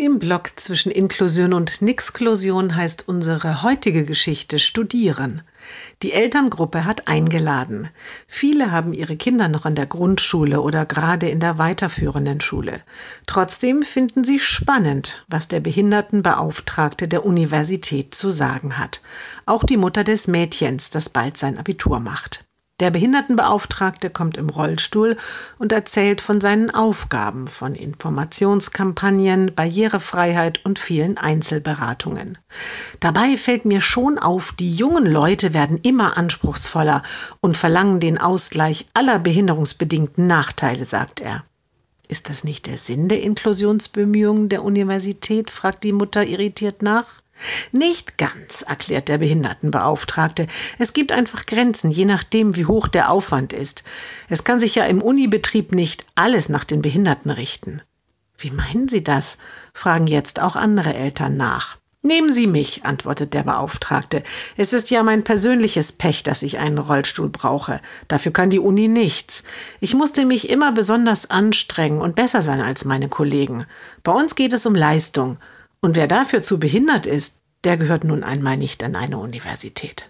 Im Block zwischen Inklusion und Nixklusion heißt unsere heutige Geschichte Studieren. Die Elterngruppe hat eingeladen. Viele haben ihre Kinder noch an der Grundschule oder gerade in der weiterführenden Schule. Trotzdem finden sie spannend, was der Behindertenbeauftragte der Universität zu sagen hat. Auch die Mutter des Mädchens, das bald sein Abitur macht. Der Behindertenbeauftragte kommt im Rollstuhl und erzählt von seinen Aufgaben, von Informationskampagnen, Barrierefreiheit und vielen Einzelberatungen. Dabei fällt mir schon auf, die jungen Leute werden immer anspruchsvoller und verlangen den Ausgleich aller behinderungsbedingten Nachteile, sagt er. Ist das nicht der Sinn der Inklusionsbemühungen der Universität? fragt die Mutter irritiert nach. Nicht ganz, erklärt der Behindertenbeauftragte. Es gibt einfach Grenzen, je nachdem, wie hoch der Aufwand ist. Es kann sich ja im Unibetrieb nicht alles nach den Behinderten richten. Wie meinen Sie das? fragen jetzt auch andere Eltern nach. Nehmen Sie mich, antwortet der Beauftragte. Es ist ja mein persönliches Pech, dass ich einen Rollstuhl brauche. Dafür kann die Uni nichts. Ich musste mich immer besonders anstrengen und besser sein als meine Kollegen. Bei uns geht es um Leistung. Und wer dafür zu behindert ist, der gehört nun einmal nicht an eine Universität.